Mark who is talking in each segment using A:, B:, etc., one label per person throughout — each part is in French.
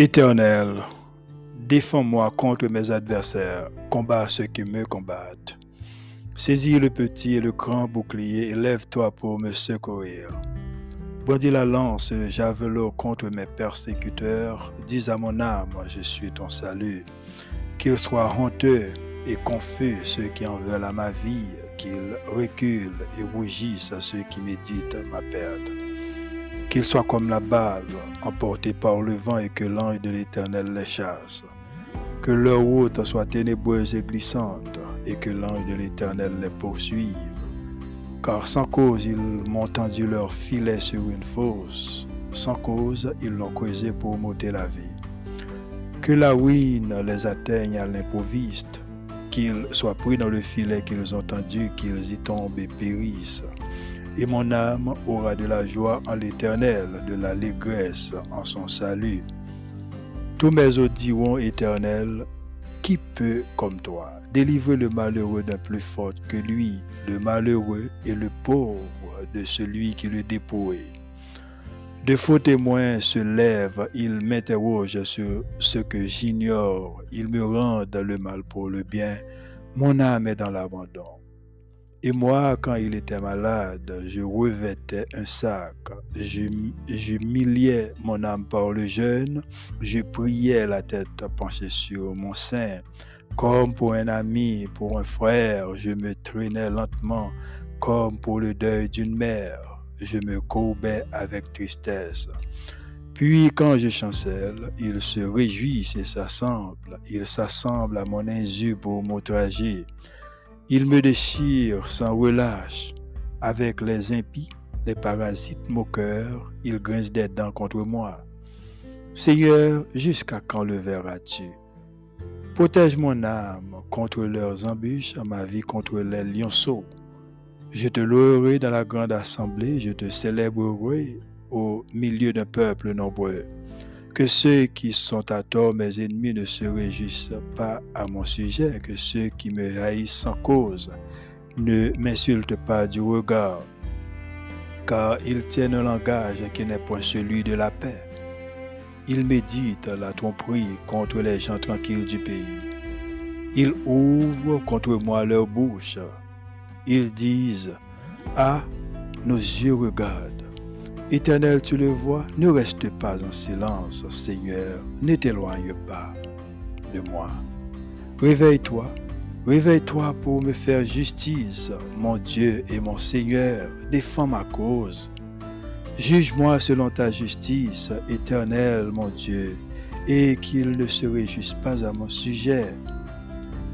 A: Éternel, défends-moi contre mes adversaires, combat ceux qui me combattent. Saisis le petit et le grand bouclier et lève-toi pour me secourir. Brandis la lance et le javelot contre mes persécuteurs. Dis à mon âme, je suis ton salut. Qu'ils soient honteux et confus ceux qui en veulent à ma vie, qu'ils reculent et rougissent à ceux qui méditent ma perte qu'ils soient comme la balle, emportés par le vent et que l'ange de l'Éternel les chasse. Que leur route soit ténébreuse et glissante, et que l'ange de l'Éternel les poursuive. Car sans cause ils m'ont tendu leur filet sur une fosse, sans cause ils l'ont creusé pour m'ôter la vie. Que la ruine les atteigne à l'improviste, qu'ils soient pris dans le filet qu'ils ont tendu, qu'ils y tombent et périssent et mon âme aura de la joie en l'Éternel, de l'allégresse en son salut. Tous mes os diront, Éternel, qui peut comme toi délivrer le malheureux d'un plus fort que lui, le malheureux et le pauvre de celui qui le dépouille? De faux témoins se lèvent, ils m'interrogent sur ce que j'ignore, ils me rendent le mal pour le bien, mon âme est dans l'abandon. Et moi, quand il était malade, je revêtais un sac, j'humiliais mon âme par le jeûne, je priais la tête penchée sur mon sein. Comme pour un ami, pour un frère, je me traînais lentement, comme pour le deuil d'une mère, je me courbais avec tristesse. Puis quand je chancelle, ils se réjouissent et s'assemblent, ils s'assemblent à mon insu pour m'outrager. Il me déchire sans relâche. Avec les impies, les parasites moqueurs, ils grincent des dents contre moi. Seigneur, jusqu'à quand le verras-tu? Protège mon âme contre leurs embûches, ma vie contre les lionceaux. Je te louerai dans la grande assemblée, je te célébrerai au milieu d'un peuple nombreux. Que ceux qui sont à tort mes ennemis ne se réjouissent pas à mon sujet, que ceux qui me haïssent sans cause ne m'insultent pas du regard, car ils tiennent un langage qui n'est point celui de la paix. Ils méditent la tromperie contre les gens tranquilles du pays. Ils ouvrent contre moi leur bouche. Ils disent, Ah, nos yeux regardent. Éternel, tu le vois, ne reste pas en silence, Seigneur, ne t'éloigne pas de moi. Réveille-toi, réveille-toi pour me faire justice, mon Dieu et mon Seigneur, défends ma cause. Juge-moi selon ta justice, éternel, mon Dieu, et qu'ils ne se réjouissent pas à mon sujet,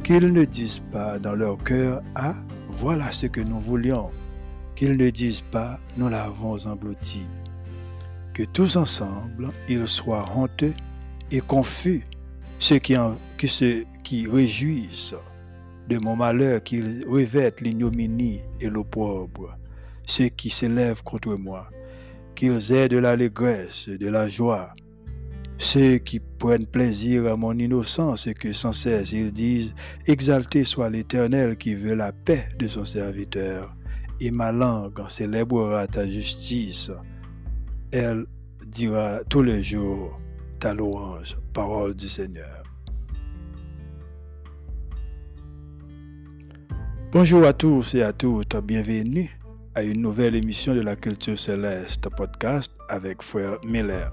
A: qu'ils ne disent pas dans leur cœur, Ah, voilà ce que nous voulions qu'ils ne disent pas nous l'avons englouti. Que tous ensemble, ils soient honteux et confus, ceux qui, qui réjouissent de mon malheur, qu'ils revêtent l'ignominie et l'opprobre, ceux qui s'élèvent contre moi, qu'ils aient de l'allégresse, de la joie, ceux qui prennent plaisir à mon innocence et que sans cesse ils disent, Exalté soit l'Éternel qui veut la paix de son serviteur et ma langue célébrera ta justice. Elle dira tous les jours ta louange, parole du Seigneur. Bonjour à tous et à toutes, bienvenue à une nouvelle émission de la Culture Céleste podcast avec Frère Miller.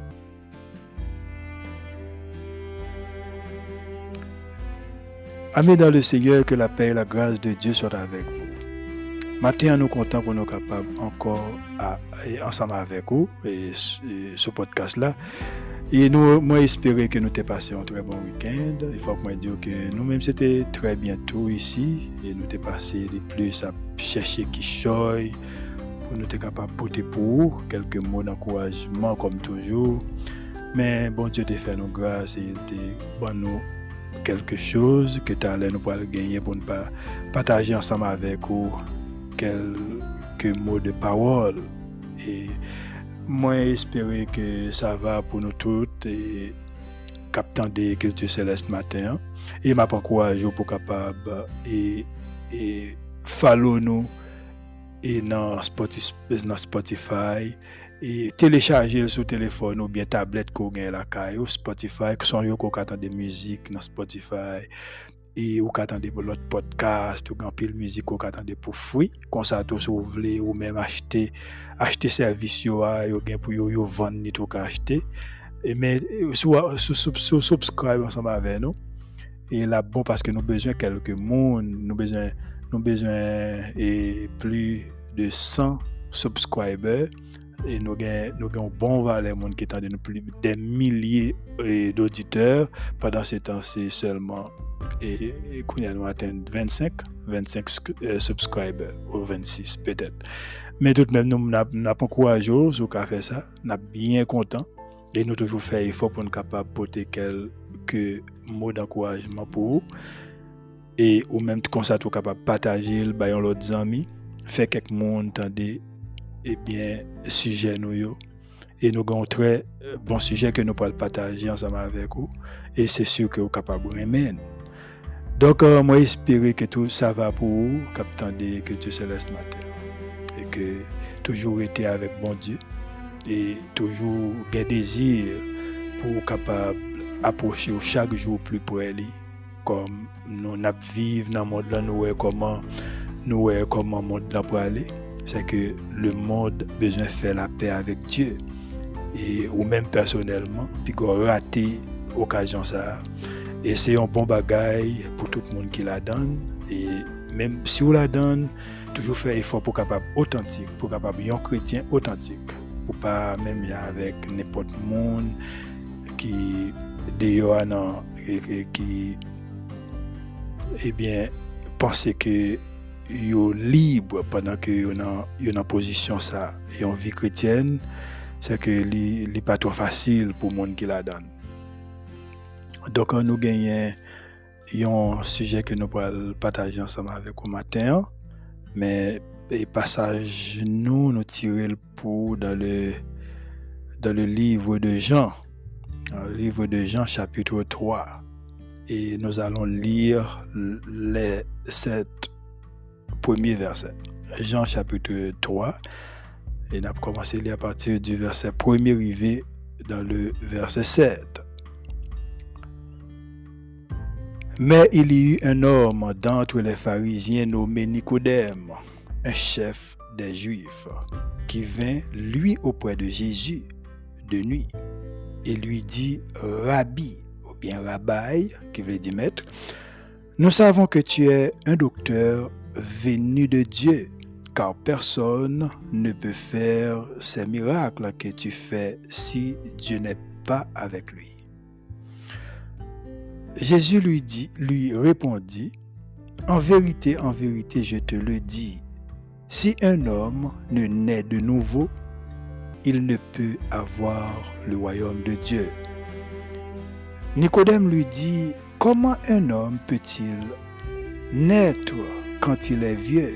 A: Amis dans le Seigneur, que la paix et la grâce de Dieu soient avec vous. Matin, nous comptons pour nous capables encore à, ensemble avec vous et, ce podcast-là. Et nous, moi, espérer que nous t'ai passé un très bon week-end. Il faut que moi dire que nous-mêmes, c'était très bientôt ici. Et nous t'ai passé les plus à chercher qui choye pour nous être capables de porter pour quelques mots d'encouragement, comme toujours. Mais bon Dieu te fait nous grâce et te bon nous quelque chose que tu allais nous pouvoir gagner pour ne pas partager ensemble avec vous quelques mots de parole. Et moi, espérer que ça va pour nous toutes et captant des cultures célestes matin. Et m'a encouragé pour capable et, et follow nous et dans Spotify et télécharger sur téléphone ou bien tablette qu'on gagne la caille ou Spotify que sont yo qu'on entend des musiques dans Spotify et ou qu'attendez pour l'autre podcast ou grand pile musique ou qu'attendez pour fruit comme ça tout vous ou même acheter acheter service yo yo gain pour yo yo vendre ni tout acheter. Et mais sur sur subscribe ensemble avec nous. Et là bon parce que nous besoin quelques monde nous besoin nous besoin et plus de 100 subscribers E nou gen yon bon valè moun ki tande nou pli de milye d'auditeur. Padan se tan se selman e kounya nou aten 25, 25 euh, subscriber ou 26 petet. Men tout men nou nap ankouajo sou ka fe sa, nap bien kontan. E nou toujou fe ifo pou nou kapap pote kelke mou d'ankouajman pou ou. E ou menm konsa tou kapap patajil bayon lot zami. Fe kek moun tande eh bien, sujet nous Et nous avons un très euh, bon sujet que nous pouvons partager ensemble avec vous. Et c'est sûr que vous êtes capable de. Donc, euh, moi, j'espère que tout ça va pour vous, captant des cultures célestes matin. Et que toujours été avec bon Dieu. Et toujours un désir pour capable approcher chaque jour plus près lui. Comme nous vivons dans le monde nous voyons comment nous comment le monde pour aller c'est que le monde a besoin de faire la paix avec Dieu. Et, ou même personnellement, puis qu'on raté l'occasion ça. Et c'est un bon bagage pour tout le monde qui la donne. Et même si on la donne, toujours faire effort pour capable authentique, pour capable un chrétien authentique. Pour pas même avec n'importe monde qui d'ailleurs qui eh bien penser que yo libre pendant que yo dans yo position ça. Et vie chrétienne c'est que li li pas trop facile pour monde qui la donne. Donc nous gagnons un sujet que nous pourrons partager ensemble avec vous matin. Mais passage nous nous tirer le pour dans le dans le livre de Jean. Le livre de Jean chapitre 3 et nous allons lire les sept premier verset. Jean chapitre 3. Et on a commencé à partir du verset premier arrivé dans le verset 7. Mais il y eut un homme d'entre les pharisiens nommé Nicodème, un chef des Juifs, qui vint lui auprès de Jésus de nuit et lui dit, Rabbi, ou bien Rabbi, qui veut dire maître, nous savons que tu es un docteur venu de Dieu, car personne ne peut faire ces miracles que tu fais si Dieu n'est pas avec lui. Jésus lui, dit, lui répondit, En vérité, en vérité, je te le dis, si un homme ne naît de nouveau, il ne peut avoir le royaume de Dieu. Nicodème lui dit, Comment un homme peut-il naître quand il est vieux,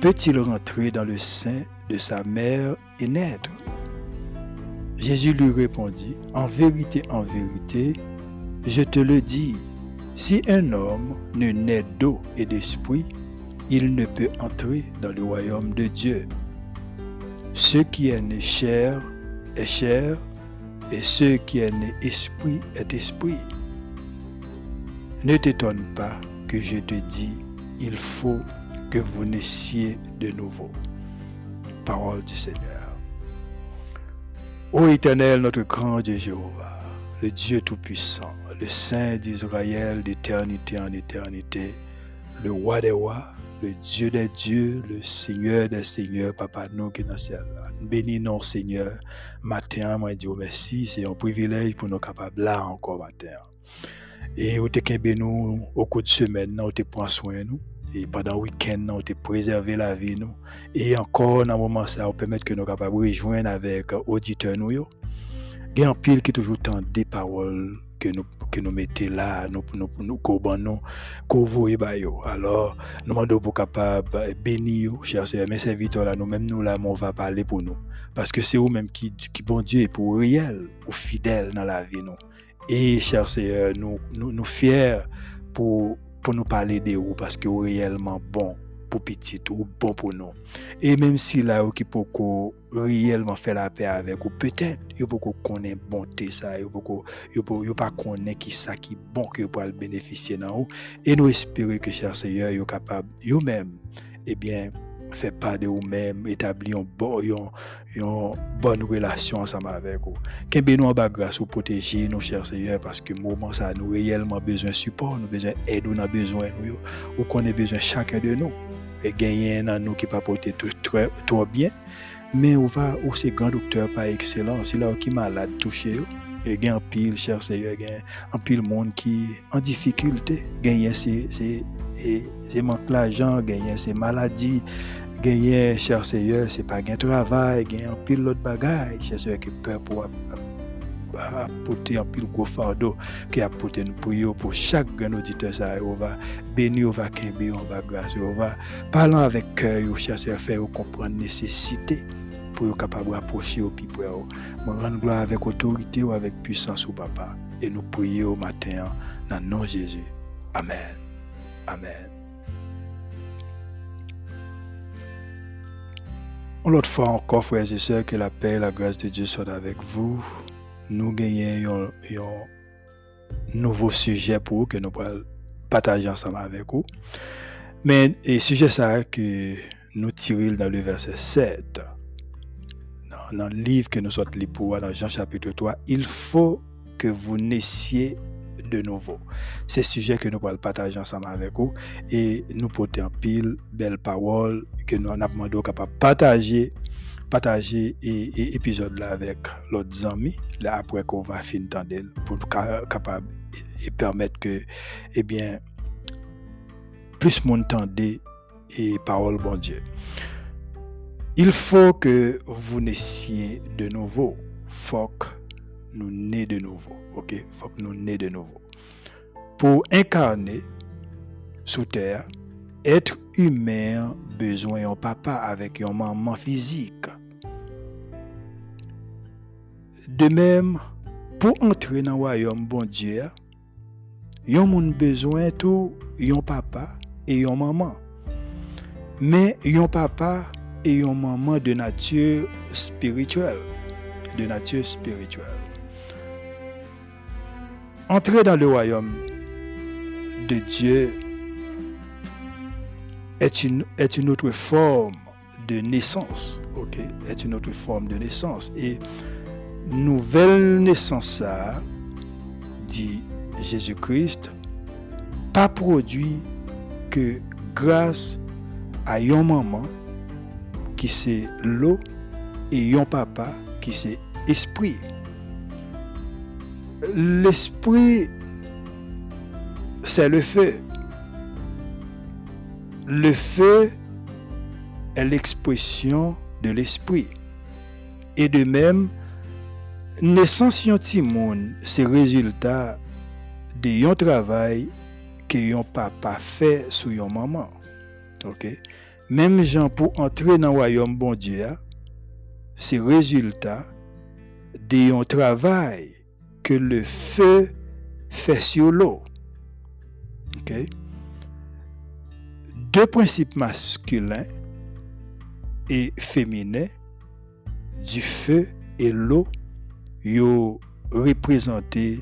A: peut-il rentrer dans le sein de sa mère et naître? Jésus lui répondit, En vérité, en vérité, je te le dis, si un homme ne naît d'eau et d'esprit, il ne peut entrer dans le royaume de Dieu. Ce qui est né chair est chair, et ce qui est né esprit est esprit. Ne t'étonne pas que je te dis il faut que vous naissiez de nouveau. Parole du Seigneur. Ô Éternel, notre grand Dieu Jéhovah, le Dieu Tout-Puissant, le Saint d'Israël d'éternité en éternité, le roi des rois, le Dieu des dieux, le Seigneur des seigneurs, Papa nous qui dans le ciel. Bénis nous, Seigneur. Matin, moi, Dieu merci. C'est un privilège pour nous capables là encore matin. Et vous te nous au cours de semaine, vous te prend soin nous. Et pendant le week-end, nous te préserver la vie nous. Et encore, dans le moment ça, permettre que nous capables de rejoindre avec auditeurs nous. gen an pil ki toujou tan de parol que nous que nous mettons là nous nous nous nous qu'on voit ba yo alors nous demandons pour capable bénir chers sœurs mes serviteurs là nous même nous là on va parler pour nous parce que c'est eux même qui qui bon Dieu est pour réel ou fidèle dans la vie nous et chers sœurs nous nous nous fiers pour pour nous parler de vous parce que vous réellement bon pour petit ou bon pour nous. Et même si là, qui peut réellement faire la paix avec vous, peut-être, il peut connaître bonté ça, il peut pas connaître qui ça qui bon que pour bénéficier dans vous. Et nous espérons que, cher Seigneur, vous capable, vous-même, eh bien, fait pas de vous-même, établir une, bon, une, bonne relation ensemble avec vous. Qu'un nous en grâce pour protéger nos chers Seigneur parce que nous réellement besoin de support, nous besoin d'aide, nous avons besoin de nous, ou qu'on a besoin chacun de nous. Et gagner dans nous qui pas porter tout très trop bien, mais on va ou c'est grand docteur par excellence, c'est là qui malade touché. Et gagne un pile cher Seigneur, gagne un pile monde qui en difficulté, gagne c'est c'est c'est manque l'argent, gagne c'est maladie, gagner, cher Seigneur, c'est pas un travail, gagner un pile l'autre bagaille, cher Seigneur, qui peut apporter un pile gros fardeau, qui apporter une prière pour chaque grand auditeur, ça, on va bénir, on va quimber, on va grâce, on va parler avec cœur, cher Seigneur, faire comprendre nécessité pour être capable d'approcher au près. Nous rendre gloire avec autorité ou avec puissance au papa. Et nous prions au matin dans le nom de Jésus. Amen. Amen. L'autre fois encore, frères et sœurs, que la paix et la grâce de Dieu soient avec vous. Nous gagnons un nouveau sujet pour vous que nous pourrons partager ensemble avec vous. Mais le sujet ça que nous tirons dans le verset 7, dans, le livre que nous sommes pour dans Jean chapitre 3, il faut que vous naissiez nouveau. C'est ce sujet que nous allons partager ensemble avec vous et nous porter en pile belle parole que nous avons demandé partager partager et, épisode là avec l'autre amis là après qu'on va finir pour capable et permettre que eh bien plus monde et parole bon Dieu. Il faut que vous naissiez de nouveau. Faut que nous naissions de nouveau. OK? Faut que nous naissions de nouveau pour incarner sous terre, être humain besoin un papa avec un maman physique. De même, pour entrer dans le royaume bon Dieu, yon moun besoin tout papa et un maman. Mais un papa et un maman de nature spirituelle. De nature spirituelle. Entrer dans le royaume de Dieu est une, est une autre forme de naissance. ok? Est une autre forme de naissance. Et nouvelle naissance, ça, dit Jésus-Christ, pas produit que grâce à un maman qui c'est l'eau et un papa qui c'est esprit. L'esprit c'est le feu. Le feu est l'expression de l'esprit. Et de même, naissance yon monde, c'est résultat de yon travail que yon papa fait sur yon maman. OK? Même gens pour entrer dans le royaume bon Dieu, c'est résultat de yon travail que le feu fait sur l'eau. Deux principes masculins et féminins du feu et l'eau yo représentés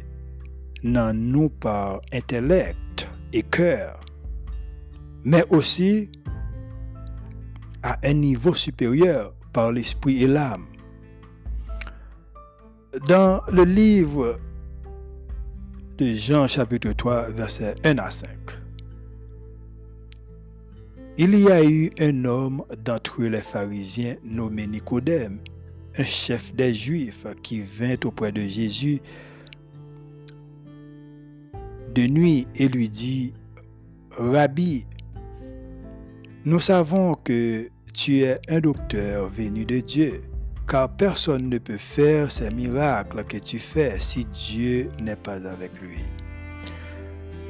A: dans nous par intellect et cœur, mais aussi à un niveau supérieur par l'esprit et l'âme. Dans le livre de Jean chapitre 3, verset 1 à 5. Il y a eu un homme d'entre les pharisiens nommé Nicodème, un chef des Juifs qui vint auprès de Jésus de nuit et lui dit, Rabbi, nous savons que tu es un docteur venu de Dieu, car personne ne peut faire ces miracles que tu fais si Dieu n'est pas avec lui.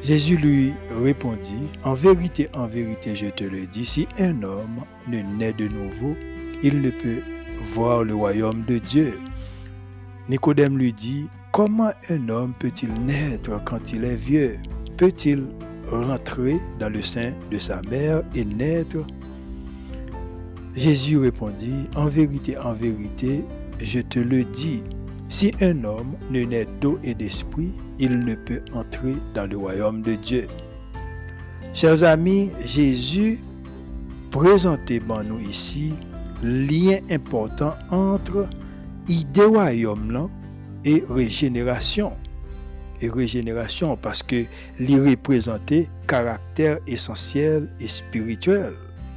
A: Jésus lui répondit, En vérité, en vérité, je te le dis, si un homme ne naît de nouveau, il ne peut voir le royaume de Dieu. Nicodème lui dit, Comment un homme peut-il naître quand il est vieux? Peut-il rentrer dans le sein de sa mère et naître Jésus répondit, En vérité, en vérité, je te le dis, si un homme ne naît d'eau et d'esprit, il ne peut entrer dans le royaume de Dieu. Chers amis, Jésus présentait pour nous ici lien important entre idée royaume et régénération. Et régénération parce que l'y représentait caractère essentiel et spirituel.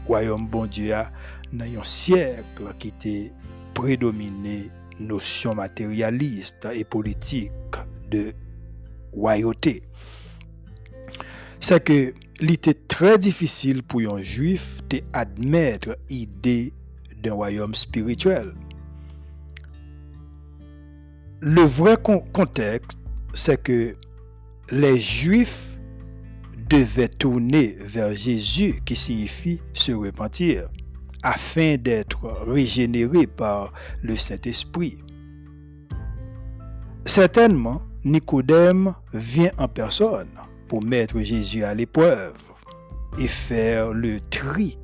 A: Royaume bon Dieu a dans un siècle qui était prédominé notion matérialiste et politique de royauté. C'est que était très difficile pour un juif d'admettre l'idée d'un royaume spirituel. Le vrai contexte, c'est que les juifs devaient tourner vers Jésus, qui signifie se repentir afin d'être régénéré par le Saint-Esprit. Certainement, Nicodème vient en personne pour mettre Jésus à l'épreuve et faire le tri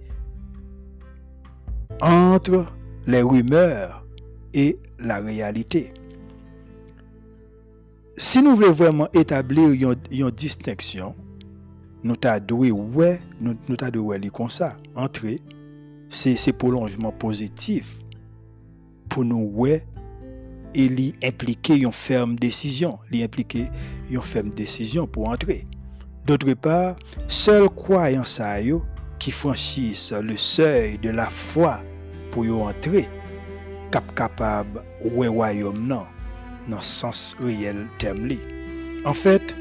A: entre les rumeurs et la réalité. Si nous voulons vraiment établir une, distinction, nous nous, nous comme ça, entrer c'est ce prolongement positif pour nous et lui impliquer une ferme décision, impliquer une ferme décision pour entrer. D'autre part, seuls croyants qui franchissent le seuil de la foi pour entrer, cap capable ouais royaume non, dans le sens réel terme En fait,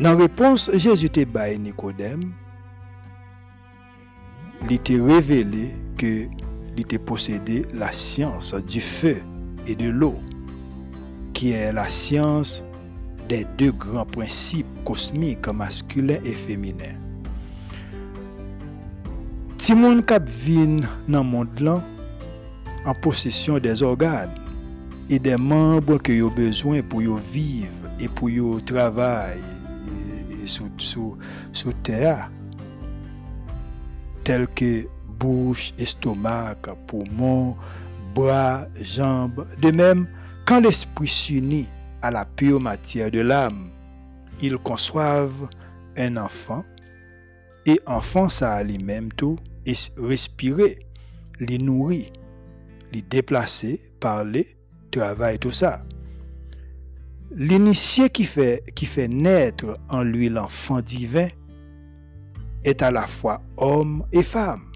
A: dans réponse Jésus te bail Nicodème, il était révélé que il était possédé la science du feu et de l'eau, qui est la science des deux grands principes cosmiques masculins et féminins. Timon Kap vin dans le monde en possession des organes et des membres que ont besoin pour vivre et pour travailler sous, sous, sous terre tels que bouche, estomac, poumon, bras, jambes. De même, quand l'esprit s'unit à la pure matière de l'âme, ils conçoivent un enfant et enfant ça a lui-même tout et respirer, les nourrir, les déplacer, parler, travailler, tout ça. L'initié qui qui fait naître en lui l'enfant divin est à la fois homme et femme,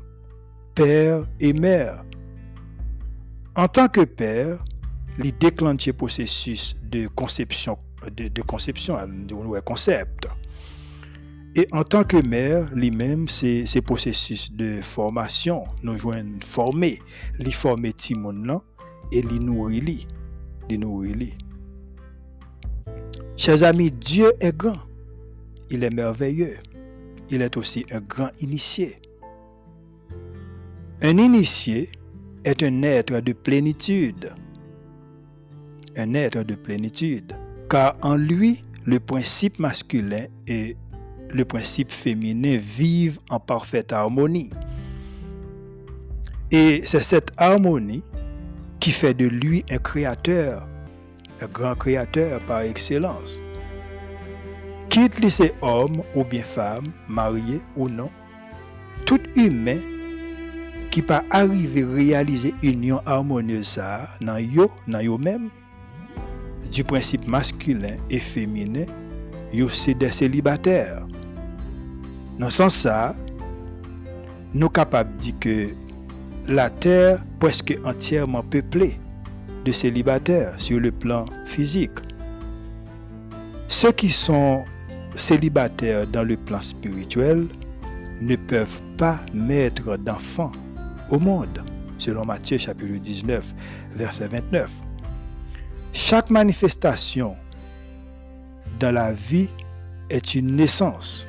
A: père et mère. En tant que père, il déclenche le processus de conception, de, conception, de concept. Et en tant que mère, lui-même, c'est ce processus de formation, nous joignent former, li former Timon et li nourrir nourrir Chers amis, Dieu est grand, il est merveilleux il est aussi un grand initié. Un initié est un être de plénitude. Un être de plénitude. Car en lui, le principe masculin et le principe féminin vivent en parfaite harmonie. Et c'est cette harmonie qui fait de lui un créateur, un grand créateur par excellence quitte les homme ou bien femme, marié ou non, tout humain qui pas à réaliser union harmonieuse dans yo, dans yo même, du principe masculin et féminin, c'est des célibataires. Dans sens ça, nous capables de dire que la terre presque entièrement peuplée de célibataires sur le plan physique. Ceux qui sont célibataires dans le plan spirituel ne peuvent pas mettre d'enfants au monde. selon Matthieu chapitre 19, verset 29. Chaque manifestation dans la vie est une naissance,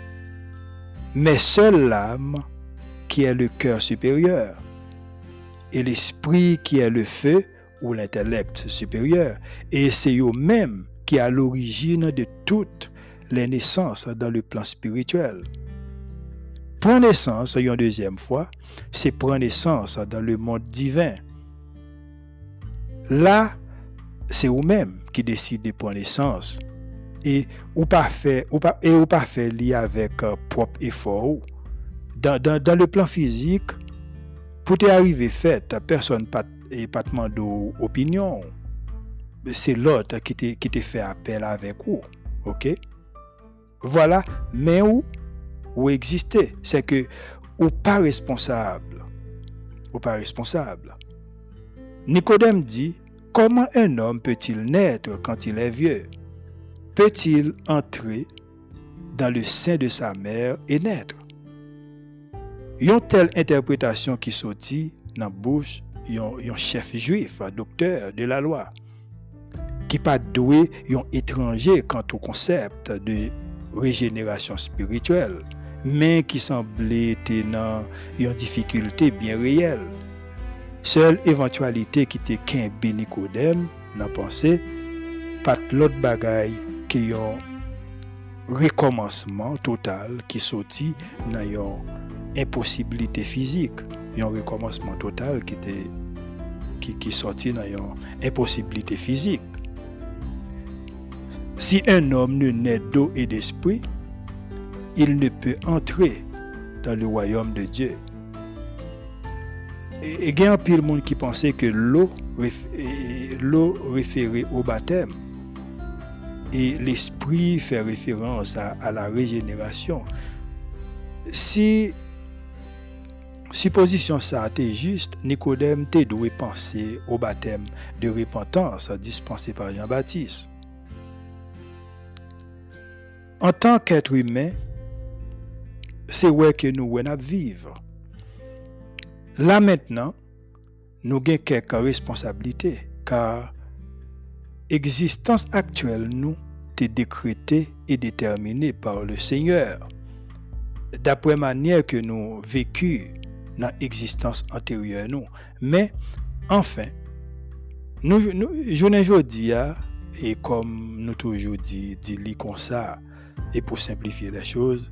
A: mais seule l'âme qui est le cœur supérieur et l'esprit qui est le feu ou l'intellect supérieur. Et c'est eux-mêmes qui à l'origine de toutes les naissances dans le plan spirituel. Prendre naissance une deuxième fois, c'est prendre naissance dans le monde divin. Là, c'est vous-même qui décidez de prendre naissance. Et ou pas fait, ou pas, fait lié avec euh, propre effort. Dans, le plan physique, pour t'arriver fait, personne pas pas demandé opinion. C'est l'autre qui te, qui te fait appel avec vous. OK? Voilà, mais où? Ou exister, c'est que ou pas responsable. Ou pas responsable. Nicodème dit, comment un homme peut-il naître quand il est vieux? Peut-il entrer dans le sein de sa mère et naître? Une telle interprétation qui sortit dans la bouche un chef juif, docteur de la loi, qui pas doué un étranger quant au concept de rejenerasyon spirituel, men ki sanble te nan yon difikulte bien reyel. Sel eventualite ki te ken benikodem nan panse, pat lot bagay ki yon rekomansman total ki soti nan yon imposibilite fizik, yon rekomansman total ki, te, ki, ki soti nan yon imposibilite fizik. Si un homme ne naît d'eau et d'esprit, il ne peut entrer dans le royaume de Dieu. Et il y a un pile monde qui pensait que l'eau l'eau référait au baptême et l'esprit fait référence à, la régénération. Si Supposition ça était juste, Nicodème te doué penser au baptême de repentance dispensé par Jean-Baptiste. En tant qu'être humain, c'est où que nous à vivre. Là maintenant, nous avons quelques responsabilités, car l'existence actuelle nous est décrétée et déterminée par le Seigneur. D'après manière que nous vécu dans l'existence antérieure nous. Mais enfin, nous, nous je aujourd'hui, et comme nous toujours dit, dit comme ça, et pour simplifier les choses,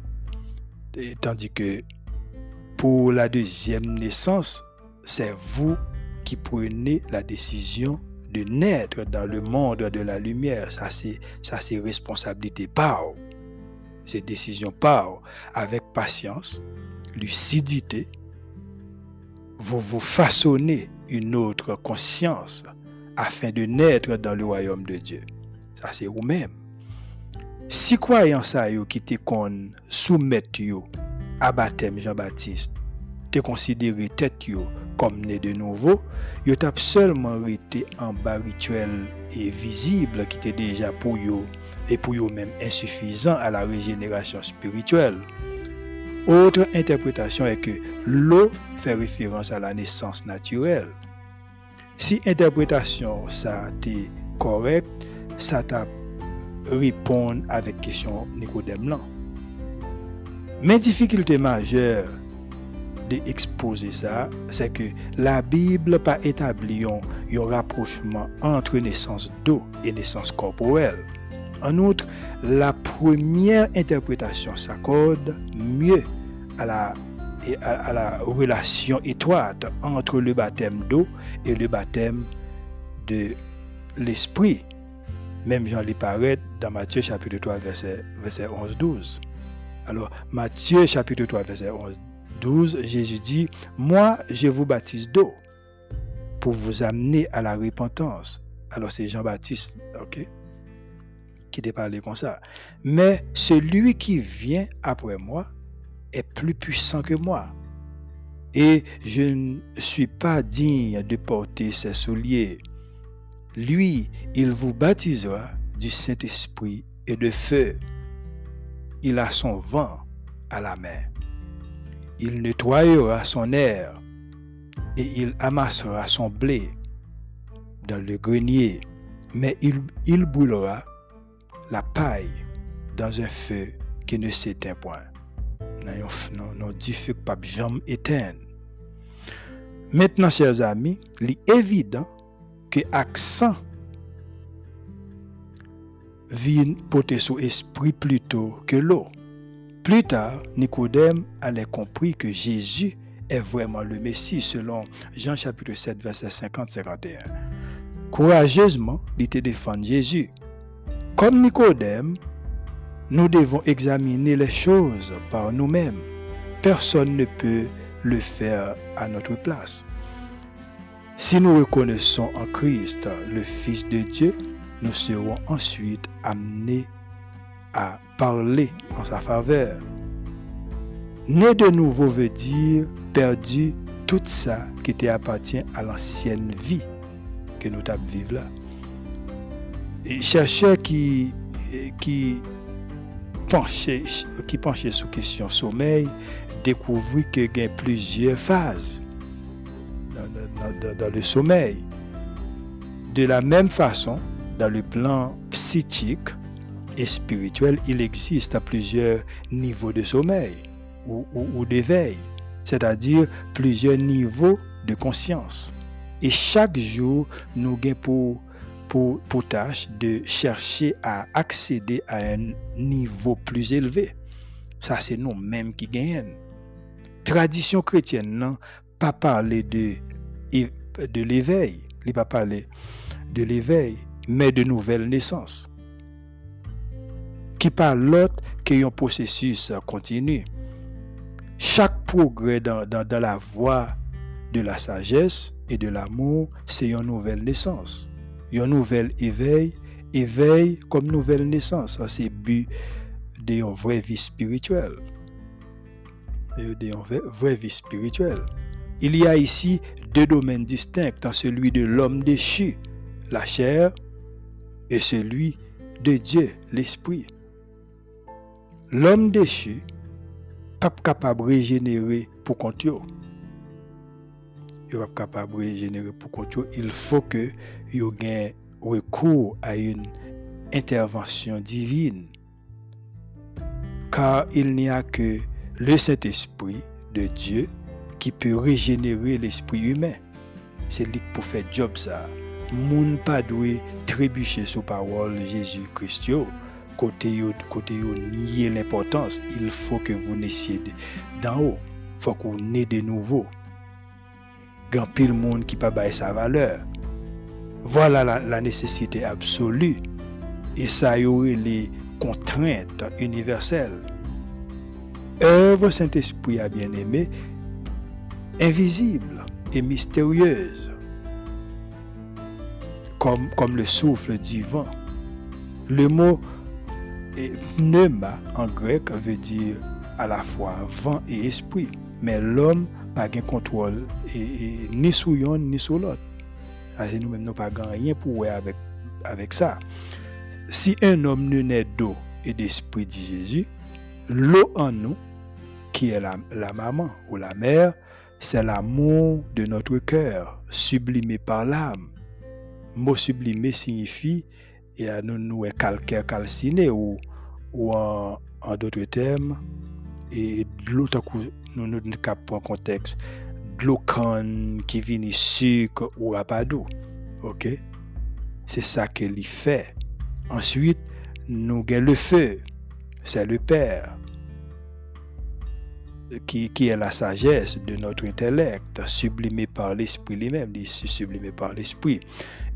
A: tandis que pour la deuxième naissance, c'est vous qui prenez la décision de naître dans le monde de la lumière. Ça, c'est, ça, c'est responsabilité par. C'est décision par. Avec patience, lucidité, vous vous façonnez une autre conscience afin de naître dans le royaume de Dieu. Ça, c'est vous-même. Si croyant ça qui te kon à baptême Jean-Baptiste, te considéré tête comme né de nouveau, yo tap seulement été en bas rituel et visible qui était déjà pour yo et pour eux même insuffisant à la régénération spirituelle. Autre interprétation est que l'eau fait référence à la naissance naturelle. Si interprétation ça été correcte, ça t'a répondre avec question Nicodème. Mais difficulté majeure d'exposer ça, c'est que la Bible pas établi un rapprochement entre naissance d'eau et naissance corporelle. En outre, la première interprétation s'accorde mieux à, la relation étroite entre le baptême d'eau et le baptême de l'esprit. Même Jean paraît dans Matthieu chapitre 3 verset, verset 11-12. Alors Matthieu chapitre 3 verset 11-12, Jésus dit, Moi je vous baptise d'eau pour vous amener à la repentance. Alors c'est Jean-Baptiste, ok qui te parlé comme ça. Mais celui qui vient après moi est plus puissant que moi. Et je ne suis pas digne de porter ses souliers. Lui, il vous baptisera du Saint-Esprit et de feu. Il a son vent à la main. Il nettoyera son air et il amassera son blé dans le grenier, mais il, brûlera la paille dans un feu qui ne s'éteint point. Non, du feu pas jamais éteint. Maintenant, chers amis, il est évident que accent vient porter sur esprit plutôt que l'eau. Plus tard, Nicodème allait compris que Jésus est vraiment le Messie selon Jean chapitre 7 verset 50-51. Courageusement, il était défendre Jésus. Comme Nicodème, nous devons examiner les choses par nous-mêmes. Personne ne peut le faire à notre place. Si nous reconnaissons en Christ le Fils de Dieu, nous serons ensuite amenés à parler en sa faveur. Né de nouveau veut dire perdu tout ça qui te appartient à l'ancienne vie que nous avons là. Et chercheurs qui, qui penchaient, qui penchaient sur question sommeil découvrirent qu'il y a plusieurs phases dans, le sommeil. De la même façon, dans le plan psychique et spirituel, il existe plusieurs niveaux de sommeil ou, d'éveil, c'est-à-dire plusieurs niveaux de conscience. Et chaque jour, nous gagnons pour, pour, pour tâche de chercher à accéder à un niveau plus élevé. Ça, c'est nous-mêmes qui gagnons. Tradition chrétienne, non, pas parler de de l'éveil. Il pas parler de l'éveil, mais de nouvelle naissance. Qui parle l'autre qui est un processus continu. Chaque progrès dans, la voie de la sagesse et de l'amour, c'est une nouvelle naissance. Une nouvelle éveil, éveil comme nouvelle naissance. C'est but d'une vraie vie spirituelle. D'une vraie vie spirituelle. Il y a ici deux domaines distincts celui de l'homme déchu, la chair, et celui de Dieu, l'esprit. L'homme déchu, pas capable de régénérer pour compte. Il pas capable de régénérer pour compte. Il faut que ait recours à une intervention divine. Car il n'y a que le Saint-Esprit de Dieu qui peut régénérer l'esprit humain. C'est lui pour faire job ça. Moun pas doit trébucher sur parole Jésus-Christ. Côté côté nier l'importance, il faut que vous naissiez d'en haut. Il faut qu'on naisse de nouveau. Grand pile monde qui pas bailler sa valeur. Voilà la, nécessité absolue. Et ça y aurait les contraintes universelles. Œuvre Saint-Esprit a bien aimé invisible et mystérieuse, comme, comme le souffle du vent. Le mot pneuma en grec veut dire à la fois vent et esprit, mais l'homme n'a pas contrôle et, ni sur l'un ni sur l'autre. Nous-mêmes, nous pas rien pour avec, avec ça. Si un homme ne naît d'eau et d'esprit, dit Jésus, l'eau en nous, qui est la, la maman ou la mère, c'est l'amour de notre cœur, sublimé par l'âme. Mot sublimé signifie et à nous nous calcaire calciné ou, ou en, d'autres termes, et l'autre nous nous en contexte, de qui vient sucre ou rapadou. Ok? C'est ça qu'il fait. Ensuite, nous avons le feu. C'est le Père qui, est la sagesse de notre intellect, sublimé par l'esprit lui-même, sublimé par l'esprit.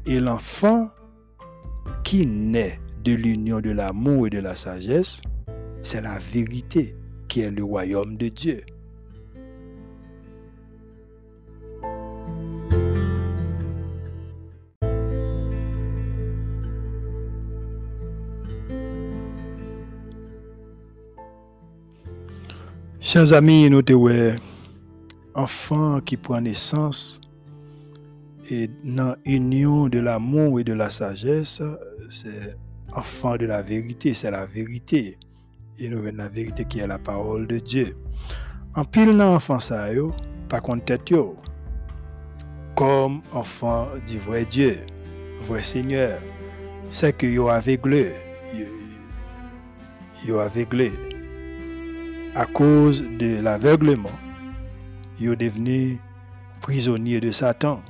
A: Et l'enfant qui naît de l'union de l'amour et de la sagesse, c'est la vérité qui est le royaume de Dieu. Chers amis, nous sommes enfants qui prend naissance et dans l'union de l'amour et de la sagesse, c'est enfant de la vérité, c'est la vérité. Et nous la vérité qui est la parole de Dieu. En pile dans l'enfant ça, pas contre tête comme enfant du vrai Dieu, vrai Seigneur. C'est que yo aveuglé, yo aveuglé. À cause de l'aveuglement, yo devenu prisonnier de Satan.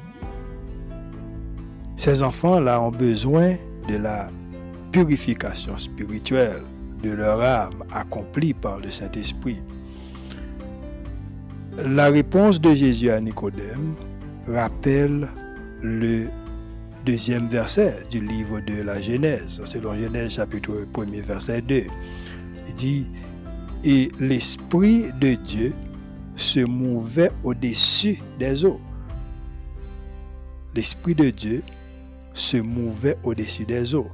A: Ces enfants-là ont besoin de la purification spirituelle de leur âme accomplie par le Saint-Esprit. La réponse de Jésus à Nicodème rappelle le deuxième verset du livre de la Genèse, selon Genèse chapitre 1 verset 2. Il dit, et l'Esprit de Dieu se mouvait au-dessus des eaux. L'Esprit de Dieu se mouvait au-dessus des eaux.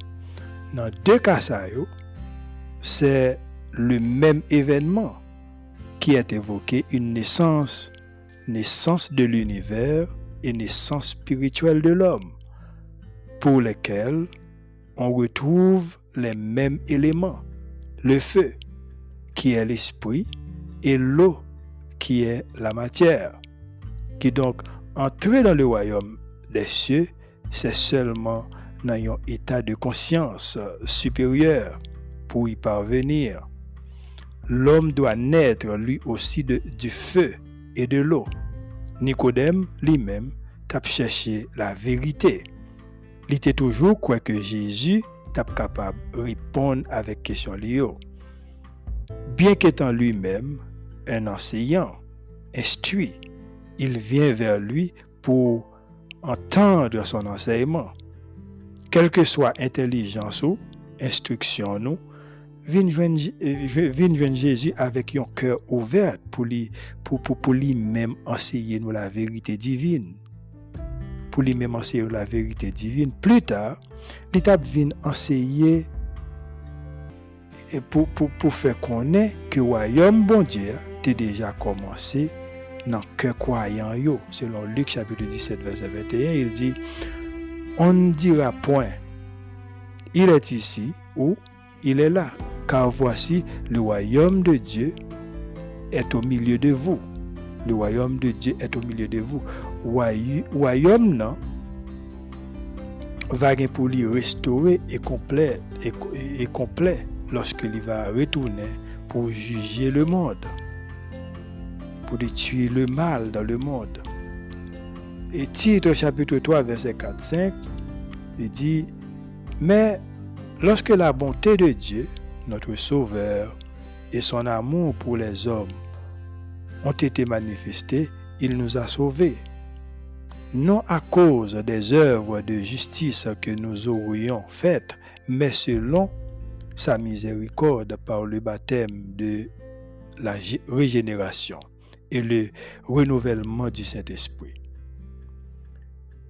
A: Dans deux cas, c'est le même événement qui est évoqué, une naissance, naissance de l'univers et naissance spirituelle de l'homme, pour lesquels on retrouve les mêmes éléments, le feu, qui est l'esprit, et l'eau, qui est la matière. Qui donc, entrer dans le royaume des cieux, c'est seulement dans un état de conscience supérieur pour y parvenir. L'homme doit naître lui aussi de, du feu et de l'eau. Nicodème lui-même t'a cherché la vérité. Il était toujours quoi que Jésus t'a capable de répondre avec question. Bien qu'étant lui-même un enseignant, instruit, il vient vers lui pour entendre son enseignement. Quelle que soit intelligence ou instruction nous, vin jwen Jésus avec un cœur ouvert pour lui pour, pour lui-même enseigner la vérité divine. Pour lui-même enseigner la vérité divine. Plus tard, l'étape vient enseigner et pour, pour, pour faire connaître que le royaume bon Dieu a déjà commencé dans le cœur croyant. Selon Luc chapitre 17, verset 21, il dit, on ne dira point, il est ici ou il est là car voici le royaume de Dieu est au milieu de vous. Le royaume de Dieu est au milieu de vous. Royaume non va pour lui restaurer et complet et, complet lorsqu'il va retourner pour juger le monde, pour tuer le mal dans le monde. Et titre chapitre 3 verset 4-5, il dit, mais lorsque la bonté de Dieu notre Sauveur, et son amour pour les hommes ont été manifestés, il nous a sauvés. Non à cause des œuvres de justice que nous aurions faites, mais selon sa miséricorde par le baptême de la régénération et le renouvellement du Saint-Esprit.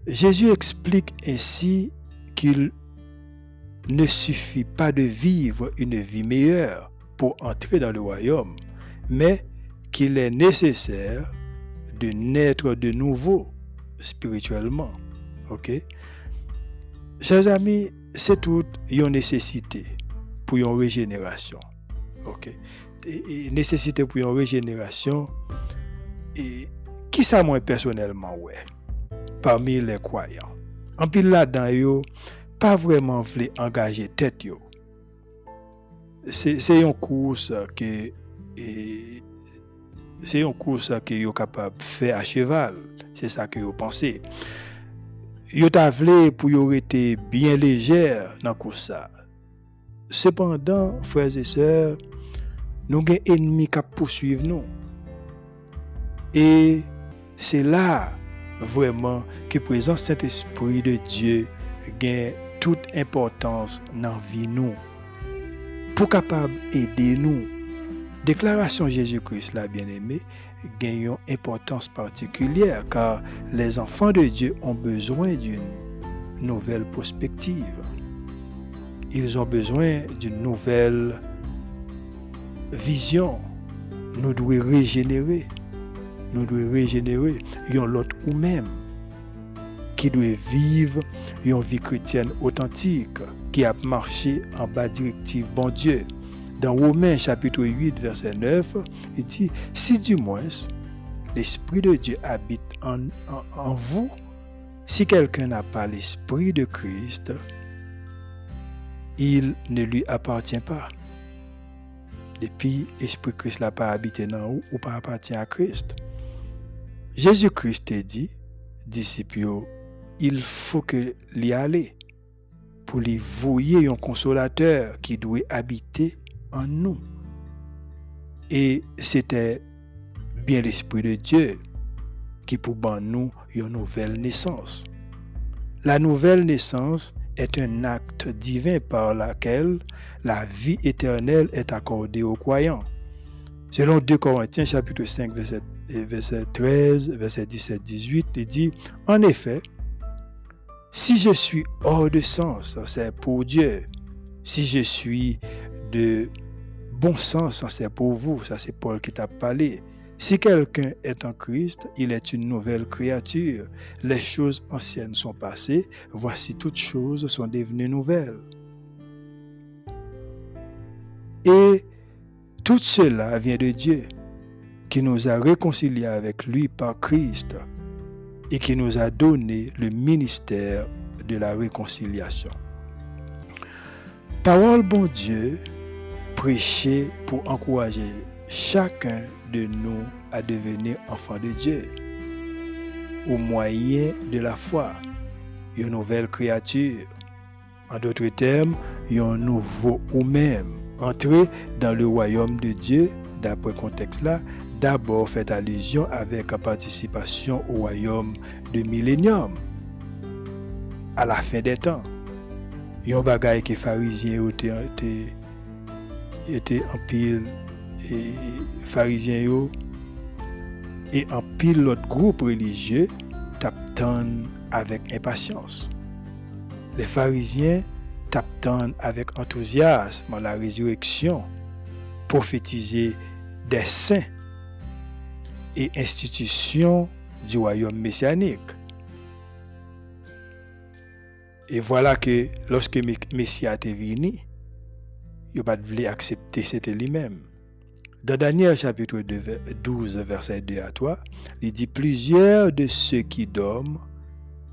A: Jésus explique ainsi qu'il ne suffit pas de vivre une vie meilleure pour entrer dans le royaume, mais qu'il est nécessaire de naître de nouveau spirituellement. OK? Chers amis, c'est toute une nécessité pour une régénération. OK? Et, nécessité pour une régénération. Et qui ça moi personnellement, ouais, parmi les croyants. En pile là-dedans, pas vraiment voulu engager tête yo. C'est une course que c'est une course que yo capable faire à cheval. C'est ça que yo pensé. Yo t'a pour yo été bien légère dans course ça. Cependant, frères et sœurs, nous avons ennemis qui poursuivent nous. Et c'est là vraiment que présent Saint-Esprit de Dieu gagne toute importance dans vie nous pour capable aider nous. Déclaration Jésus-Christ, la bien-aimé, gagne une importance particulière car les enfants de Dieu ont besoin d'une nouvelle perspective. Ils ont besoin d'une nouvelle vision. Nous devons régénérer. Nous devons régénérer. l'autre ou même qui doit vivre une vie chrétienne authentique, qui a marché en bas directive bon Dieu. Dans Romains chapitre 8, verset 9, il dit, si du moins l'Esprit de Dieu habite en, vous, Si quelqu'un n'a pas l'Esprit de Christ, il ne lui appartient pas. Depuis l'Esprit Christ n'a pas habité dans vous ou pas appartient à Christ. Jésus-Christ a dit, disciples, il faut que l'y aller pour lui voyer un consolateur qui doit habiter en nous. Et c'était bien l'Esprit de Dieu qui pour nous une nouvelle naissance. La nouvelle naissance est un acte divin par lequel la vie éternelle est accordée aux croyants. Selon 2 Corinthiens chapitre 5 verset, verset 13, verset 17-18, il dit, en effet, si je suis hors de sens, c'est pour Dieu. Si je suis de bon sens, c'est pour vous. Ça, c'est Paul qui t'a parlé. Si quelqu'un est en Christ, il est une nouvelle créature. Les choses anciennes sont passées, voici toutes choses sont devenues nouvelles. Et tout cela vient de Dieu, qui nous a réconciliés avec lui par Christ et qui nous a donné le ministère de la réconciliation. Parole bon Dieu, prêchée pour encourager chacun de nous à devenir enfant de Dieu au moyen de la foi, une nouvelle créature. En d'autres termes, un nouveau ou même entrer dans le royaume de Dieu, d'après contexte là, d'abord fait allusion avec la participation au royaume de millénium à la fin des temps. un bagay que pharisiens étaient en pile et pharisiens et en pile l'autre groupe religieux t'attendent avec impatience. Les pharisiens t'attendent avec enthousiasme la résurrection, prophétiser des saints et institutions du royaume messianique. Et voilà que lorsque Messie est venu, il n'a pas voulu accepter, c'était lui-même. Dans Daniel chapitre 12, verset 2 à 3, il dit Plusieurs de ceux qui dorment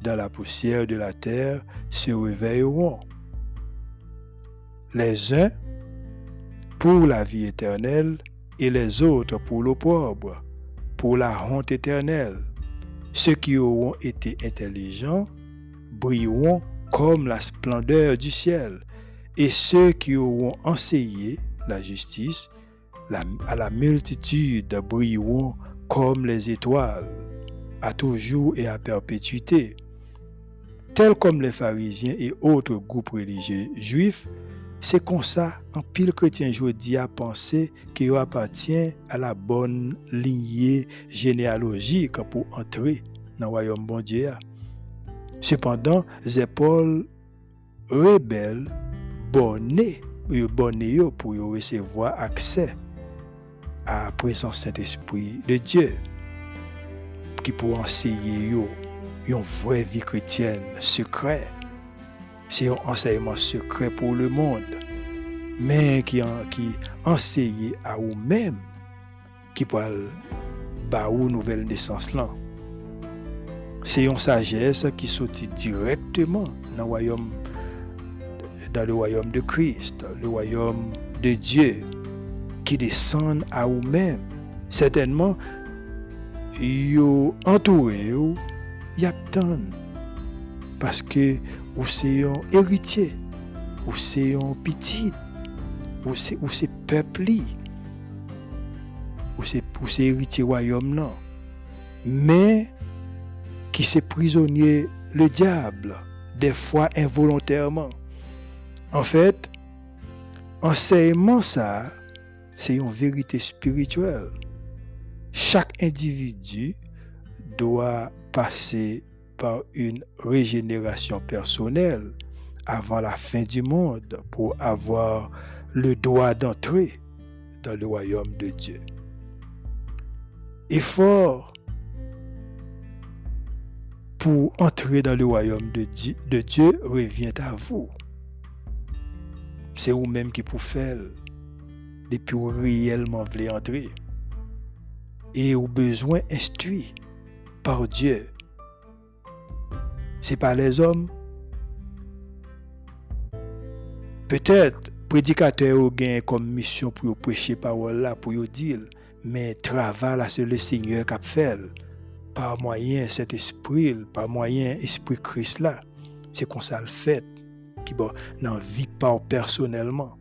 A: dans la poussière de la terre se réveilleront. Les uns pour la vie éternelle et les autres pour l'opprobre, pour la honte éternelle. Ceux qui auront été intelligents brilleront comme la splendeur du ciel, et ceux qui auront enseigné la justice à la multitude brilleront comme les étoiles, à toujours et à perpétuité. Tels comme les pharisiens et autres groupes religieux juifs, c'est comme ça, un pile chrétien aujourd'hui a pensé qu'il appartient à la bonne lignée généalogique pour entrer dans le royaume bon Dieu. Cependant, Paul rebelle, bonné, bonné pour recevoir accès à présence Saint-Esprit de Dieu, qui pour enseigner une vraie vie chrétienne secret c'est un enseignement secret pour le monde, mais qui, qui enseigne à vous-même, qui parle bah ou nouvelle naissance là. C'est une sagesse qui sortit directement dans le royaume dans le royaume de Christ, le royaume de Dieu, qui descend à vous-même. Certainement, vous entouré, y a parce que ou c'est un héritier, ou c'est un petit, ou c'est ou c'est peuple, ou c'est ou c'est héritier royaume. Mais qui s'est prisonnier le diable, des fois involontairement. En fait, enseignement ça, c'est une vérité spirituelle. Chaque individu doit passer une régénération personnelle avant la fin du monde pour avoir le droit d'entrer dans le royaume de Dieu. Effort pour entrer dans le royaume de Dieu, de Dieu revient à vous. C'est vous-même qui pouvez faire depuis vous réellement voulez entrer? Et au besoin instruit par Dieu? C'est pas les hommes? Peut-être, prédicateur ou gain comme mission pour prêcher parole là, pour dire, mais travail là, c'est le Seigneur qui fait. Par moyen cet esprit, par moyen esprit Christ là. C'est comme ça le fait. Qui n'en vit pas personnellement.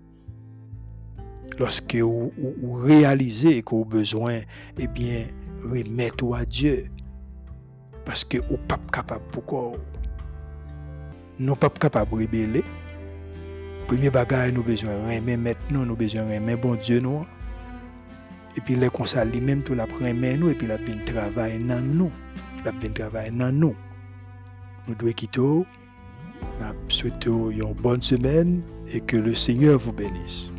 A: Lorsque vous, vous réalisez que vous avez besoin, eh bien, remettez-vous à Dieu. Parce que vous n'êtes pas capable pourquoi. Nous pas capable de rébeller. Premier bagage, nous besoin remettre maintenant, nous besoin remettre bon Dieu nous. Et puis les conseils lui-même, tout la remet nous et puis la vient travailler dans nous. La vient travailler dans nous. Nous devons quitter. Nous souhaitons une bonne semaine et que le Seigneur vous bénisse.